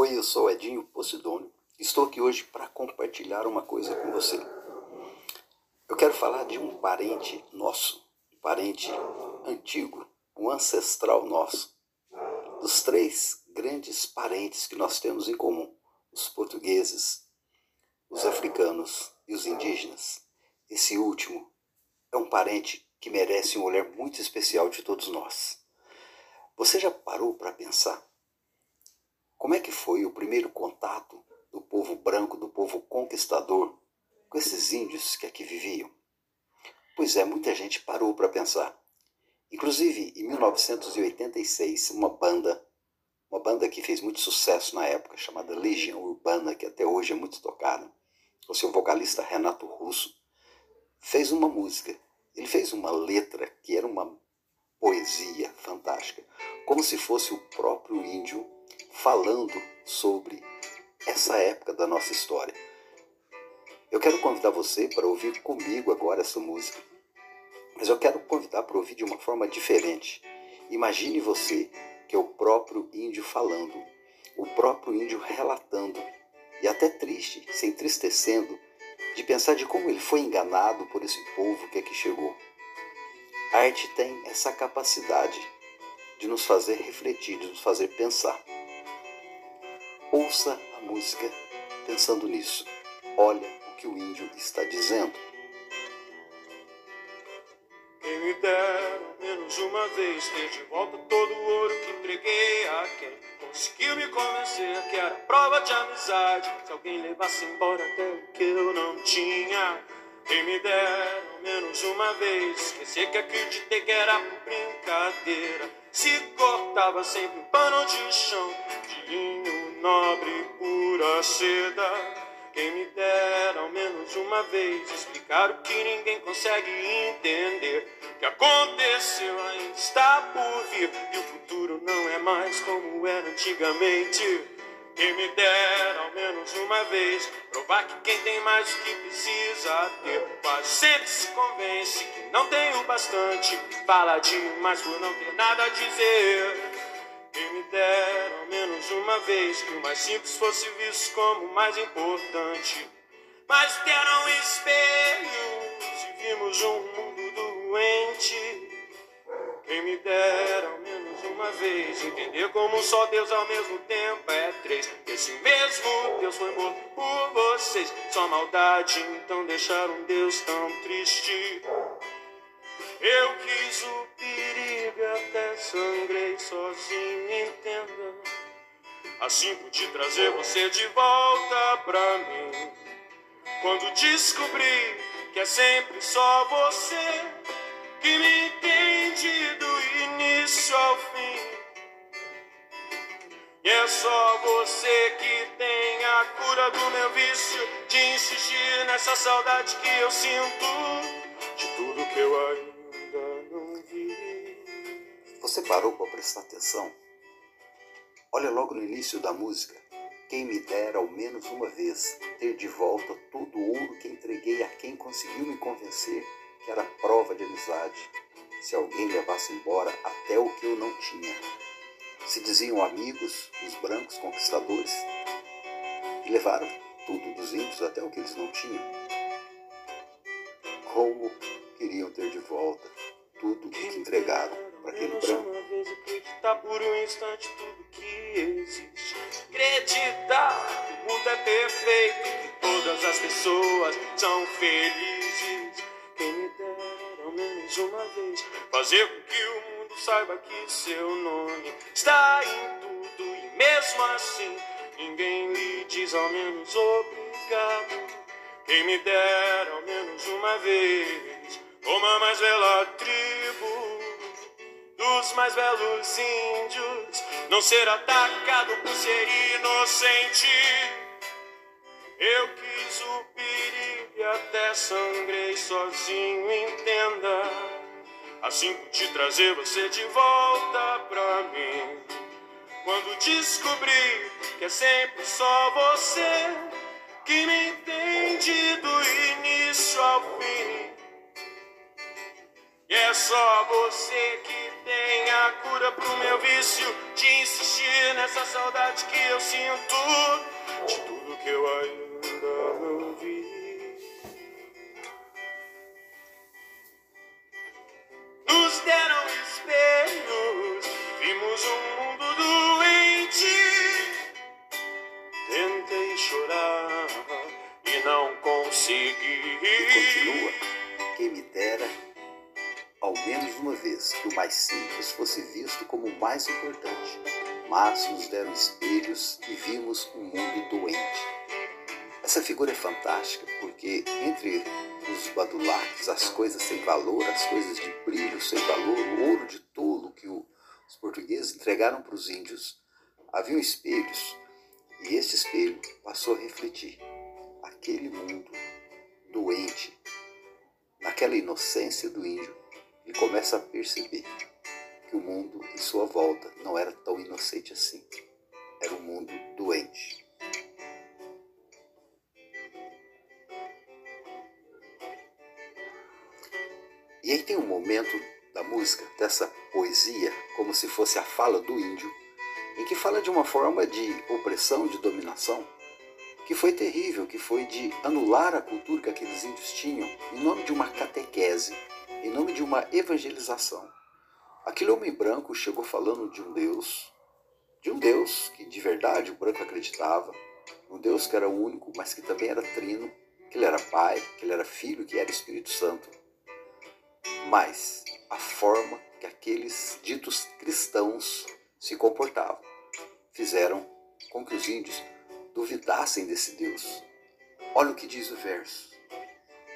Oi, eu sou Edinho Posidônio. Estou aqui hoje para compartilhar uma coisa com você. Eu quero falar de um parente nosso, um parente antigo, um ancestral nosso, dos três grandes parentes que nós temos em comum: os portugueses, os africanos e os indígenas. Esse último é um parente que merece um olhar muito especial de todos nós. Você já parou para pensar como é que foi o primeiro contato do povo branco, do povo conquistador, com esses índios que aqui viviam? Pois é, muita gente parou para pensar. Inclusive, em 1986, uma banda, uma banda que fez muito sucesso na época, chamada Legião Urbana, que até hoje é muito tocada, o seu vocalista Renato Russo, fez uma música. Ele fez uma letra que era uma poesia fantástica, como se fosse o próprio índio falando sobre essa época da nossa história. Eu quero convidar você para ouvir comigo agora essa música, mas eu quero convidar para ouvir de uma forma diferente. Imagine você que é o próprio índio falando, o próprio índio relatando, e até triste, se entristecendo, de pensar de como ele foi enganado por esse povo que aqui chegou. A arte tem essa capacidade de nos fazer refletir, de nos fazer pensar. Ouça a música pensando nisso. Olha o que o índio está dizendo. Quem me dera menos uma vez ter de volta todo o ouro que entreguei a quem conseguiu me convencer que era prova de amizade. Se alguém levasse embora até o que eu não tinha. Quem me dera menos uma vez esquecer que acreditei que era brincadeira. Se cortava sempre um pano de chão de linho nobre, pura seda. Quem me dera ao menos uma vez explicar o que ninguém consegue entender. O que aconteceu ainda está por vir e o futuro não é mais como era antigamente. Quem me dera ao menos uma vez provar que quem tem mais do que precisa ter, quase sempre se convence que não tem o bastante. Fala demais por não ter nada a dizer. Menos uma vez que o mais simples fosse visto como o mais importante. Mas deram espelhos e vimos um mundo doente. Quem me dera ao menos uma vez entender como só Deus ao mesmo tempo é três. Esse mesmo Deus foi morto por vocês. Só maldade então deixaram Deus tão triste. Eu quis o perigo até sangrei sozinho, entenda. Assim pude trazer você de volta pra mim. Quando descobri que é sempre só você que me entende do início ao fim. E é só você que tem a cura do meu vício de insistir nessa saudade que eu sinto de tudo que eu ainda não vi. Você parou para prestar atenção? Olha logo no início da música. Quem me dera ao menos uma vez ter de volta todo o ouro que entreguei a quem conseguiu me convencer que era prova de amizade. Se alguém levasse embora até o que eu não tinha. Se diziam amigos os brancos conquistadores e levaram tudo dos índios até o que eles não tinham. Como queriam ter de volta tudo o que entregaram branco? Uma vez acreditar por um instante tudo que existe. Acreditar que o mundo é perfeito, que todas as pessoas são felizes. Quem me dera ao menos uma vez fazer com que o mundo saiba que seu nome está em tudo e mesmo assim ninguém lhe diz ao menos obrigado. Quem me dera ao menos uma vez como a mais bela tribo dos mais belos índios, não ser atacado por ser inocente. Eu quis o perigo e até sangrei sozinho, entenda. Assim pude trazer você de volta pra mim. Quando descobri que é sempre só você que me entende do início ao fim. E é só você que tem a cura pro meu vício de insistir nessa saudade que eu sinto de tudo que eu ainda não vi. Que o mais simples fosse visto como o mais importante. Mas nos deram espelhos e vimos um mundo doente. Essa figura é fantástica porque entre os badulaques, as coisas sem valor, as coisas de brilho sem valor, o ouro de tolo que os portugueses entregaram para os índios, haviam espelhos e este espelho passou a refletir aquele mundo doente, naquela inocência do índio e começa a perceber que o mundo em sua volta não era tão inocente assim. Era um mundo doente. E aí tem um momento da música, dessa poesia, como se fosse a fala do índio, em que fala de uma forma de opressão, de dominação, que foi terrível, que foi de anular a cultura que aqueles índios tinham em nome de uma catequese, em nome de uma evangelização. Aquele homem branco chegou falando de um Deus, de um Deus que de verdade o branco acreditava, um Deus que era único, mas que também era trino, que ele era Pai, que ele era Filho, que era Espírito Santo. Mas a forma que aqueles ditos cristãos se comportavam fizeram com que os índios duvidassem desse Deus. Olha o que diz o verso.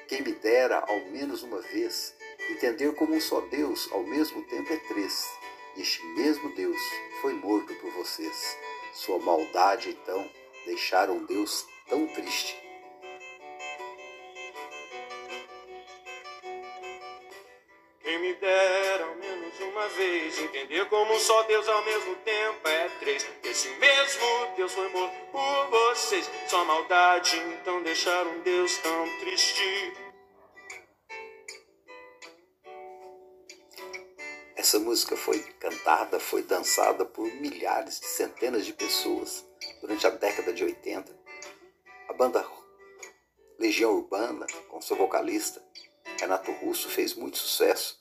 Quem me dera ao menos uma vez Entender como um só Deus ao mesmo tempo é três. Este mesmo Deus foi morto por vocês. Sua maldade, então, deixaram Deus tão triste. Quem me dera ao menos uma vez entender como um só Deus ao mesmo tempo é três. Esse mesmo Deus foi morto por vocês. Sua maldade, então, deixaram Deus tão triste. Essa música foi cantada, foi dançada por milhares de centenas de pessoas durante a década de 80. A banda Legião Urbana, com seu vocalista Renato Russo, fez muito sucesso.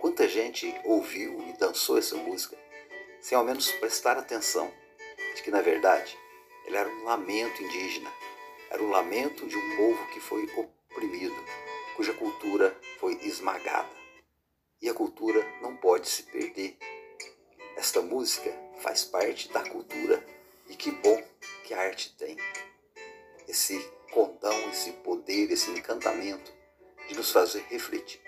Quanta gente ouviu e dançou essa música sem ao menos prestar atenção de que, na verdade, ele era um lamento indígena, era um lamento de um povo que foi oprimido, cuja cultura foi esmagada e a cultura não pode se perder. Esta música faz parte da cultura e que bom que a arte tem. Esse condão, esse poder, esse encantamento de nos fazer refletir.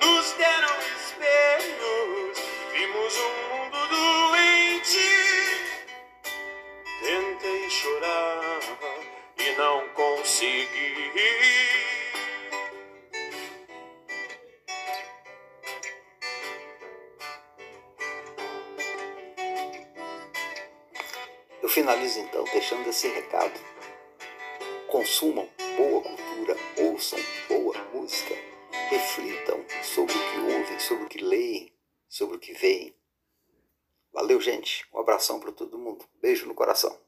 Nos deram espelhos, vimos um mundo doente. Tentei chorar e não consegui. Finalizo então deixando esse recado. Consumam boa cultura, ouçam boa música, reflitam sobre o que ouvem, sobre o que leem, sobre o que veem. Valeu, gente. Um abração para todo mundo. Beijo no coração.